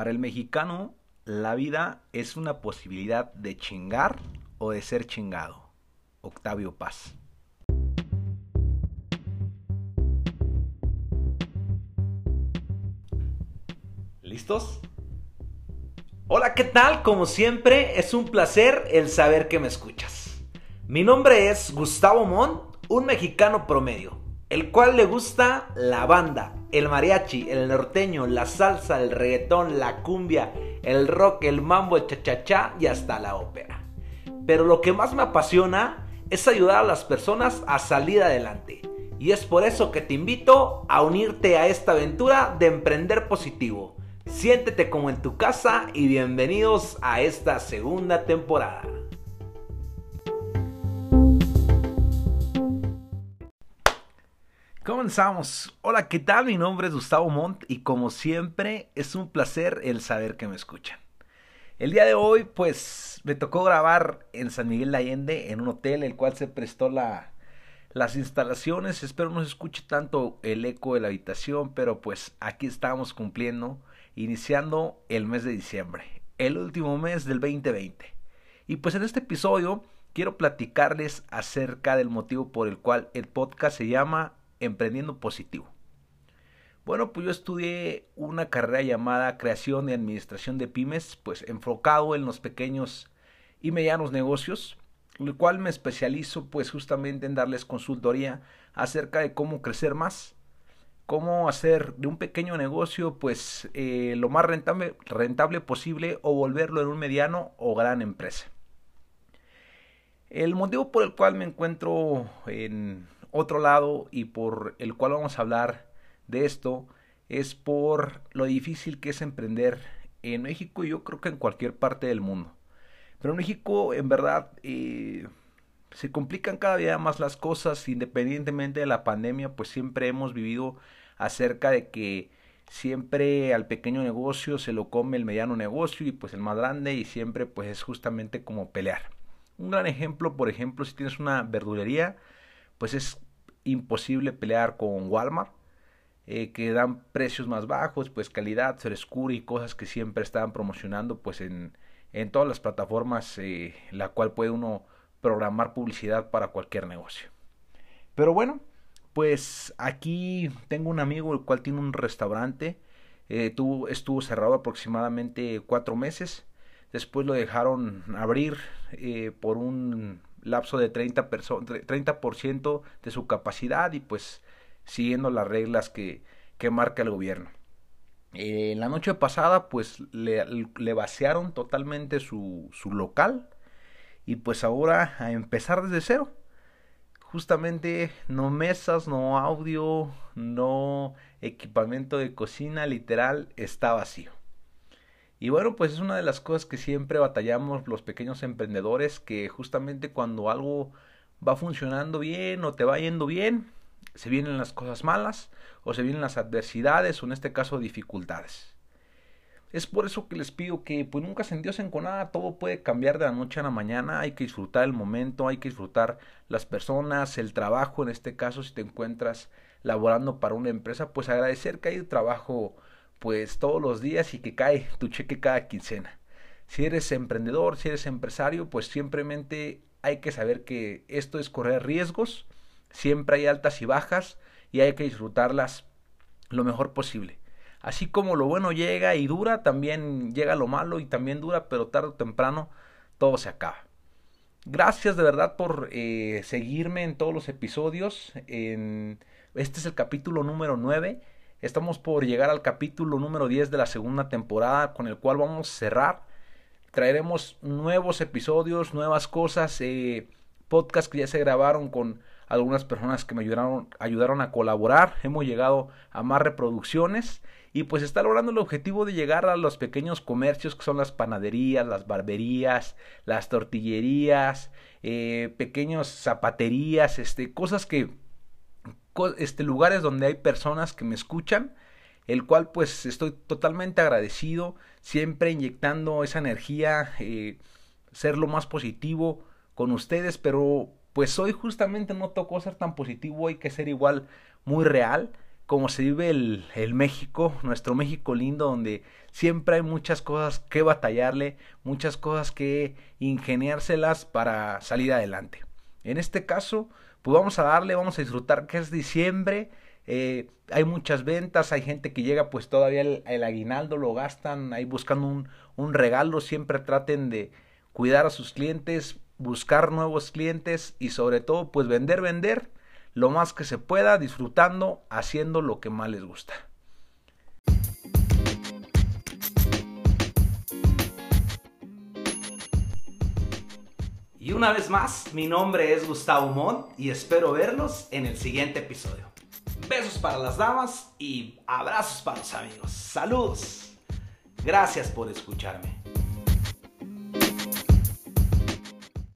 Para el mexicano, la vida es una posibilidad de chingar o de ser chingado. Octavio Paz. ¿Listos? Hola, ¿qué tal? Como siempre, es un placer el saber que me escuchas. Mi nombre es Gustavo Montt, un mexicano promedio, el cual le gusta la banda, el mariachi, el norteño, la salsa, el reggaetón, la cumbia, el rock, el mambo, el cha-cha-cha y hasta la ópera. Pero lo que más me apasiona es ayudar a las personas a salir adelante. Y es por eso que te invito a unirte a esta aventura de emprender positivo. Siéntete como en tu casa y bienvenidos a esta segunda temporada. Comenzamos. Hola, ¿qué tal? Mi nombre es Gustavo Montt y como siempre es un placer el saber que me escuchan. El día de hoy pues me tocó grabar en San Miguel de Allende en un hotel el cual se prestó la, las instalaciones. Espero no se escuche tanto el eco de la habitación, pero pues aquí estamos cumpliendo, iniciando el mes de diciembre, el último mes del 2020. Y pues en este episodio quiero platicarles acerca del motivo por el cual el podcast se llama Emprendiendo Positivo. Bueno, pues yo estudié una carrera llamada Creación y Administración de Pymes, pues enfocado en los pequeños y medianos negocios, el cual me especializo pues justamente en darles consultoría acerca de cómo crecer más, cómo hacer de un pequeño negocio pues eh, lo más rentable posible o volverlo en un mediano o gran empresa. El motivo por el cual me encuentro en otro lado y por el cual vamos a hablar de esto es por lo difícil que es emprender en México y yo creo que en cualquier parte del mundo. Pero en México en verdad eh, se complican cada día más las cosas independientemente de la pandemia pues siempre hemos vivido acerca de que siempre al pequeño negocio se lo come el mediano negocio y pues el más grande y siempre pues es justamente como pelear. Un gran ejemplo, por ejemplo, si tienes una verdulería, pues es imposible pelear con Walmart, eh, que dan precios más bajos, pues calidad, frescura y cosas que siempre están promocionando pues en, en todas las plataformas, eh, la cual puede uno programar publicidad para cualquier negocio. Pero bueno, pues aquí tengo un amigo el cual tiene un restaurante, eh, tuvo, estuvo cerrado aproximadamente cuatro meses, después lo dejaron abrir por un lapso de 30%, 30 de su capacidad y pues siguiendo las reglas que, que marca el gobierno. Eh, la noche pasada pues le, le vaciaron totalmente su, su, local y pues ahora a empezar desde cero. Justamente no mesas, no audio, no equipamiento de cocina, literal está vacío. Y bueno, pues es una de las cosas que siempre batallamos los pequeños emprendedores, que justamente cuando algo va funcionando bien o te va yendo bien, se vienen las cosas malas o se vienen las adversidades o en este caso dificultades. Es por eso que les pido que pues nunca se endiosen con nada, todo puede cambiar de la noche a la mañana, hay que disfrutar el momento, hay que disfrutar las personas, el trabajo, en este caso si te encuentras laborando para una empresa, pues agradecer que hay trabajo pues todos los días y que cae tu cheque cada quincena. Si eres emprendedor, si eres empresario, pues simplemente hay que saber que esto es correr riesgos, siempre hay altas y bajas y hay que disfrutarlas lo mejor posible. Así como lo bueno llega y dura, también llega lo malo y también dura, pero tarde o temprano todo se acaba. Gracias de verdad por eh, seguirme en todos los episodios. En, este es el capítulo número 9 Estamos por llegar al capítulo número 10 de la segunda temporada con el cual vamos a cerrar. Traeremos nuevos episodios, nuevas cosas, eh, podcasts que ya se grabaron con algunas personas que me ayudaron, ayudaron a colaborar. Hemos llegado a más reproducciones y pues está logrando el objetivo de llegar a los pequeños comercios que son las panaderías, las barberías, las tortillerías, eh, pequeños zapaterías, este, cosas que este, lugares donde hay personas que me escuchan, el cual pues estoy totalmente agradecido, siempre inyectando esa energía, eh, ser lo más positivo con ustedes, pero pues hoy justamente no tocó ser tan positivo, hay que ser igual muy real, como se vive el, el, México, nuestro México lindo, donde siempre hay muchas cosas que batallarle, muchas cosas que ingeniárselas para salir adelante. En este caso, pues vamos a darle, vamos a disfrutar que es diciembre, eh, hay muchas ventas, hay gente que llega pues todavía el, aguinaldo, lo gastan ahí buscando un, un regalo, siempre traten de cuidar a sus clientes, buscar nuevos clientes y sobre todo pues vender, vender lo más que se pueda, disfrutando, haciendo lo que más les gusta. Y una vez más, mi nombre es Gustavo Mon y espero verlos en el siguiente episodio. Besos para las damas y abrazos para los amigos. Saludos. Gracias por escucharme.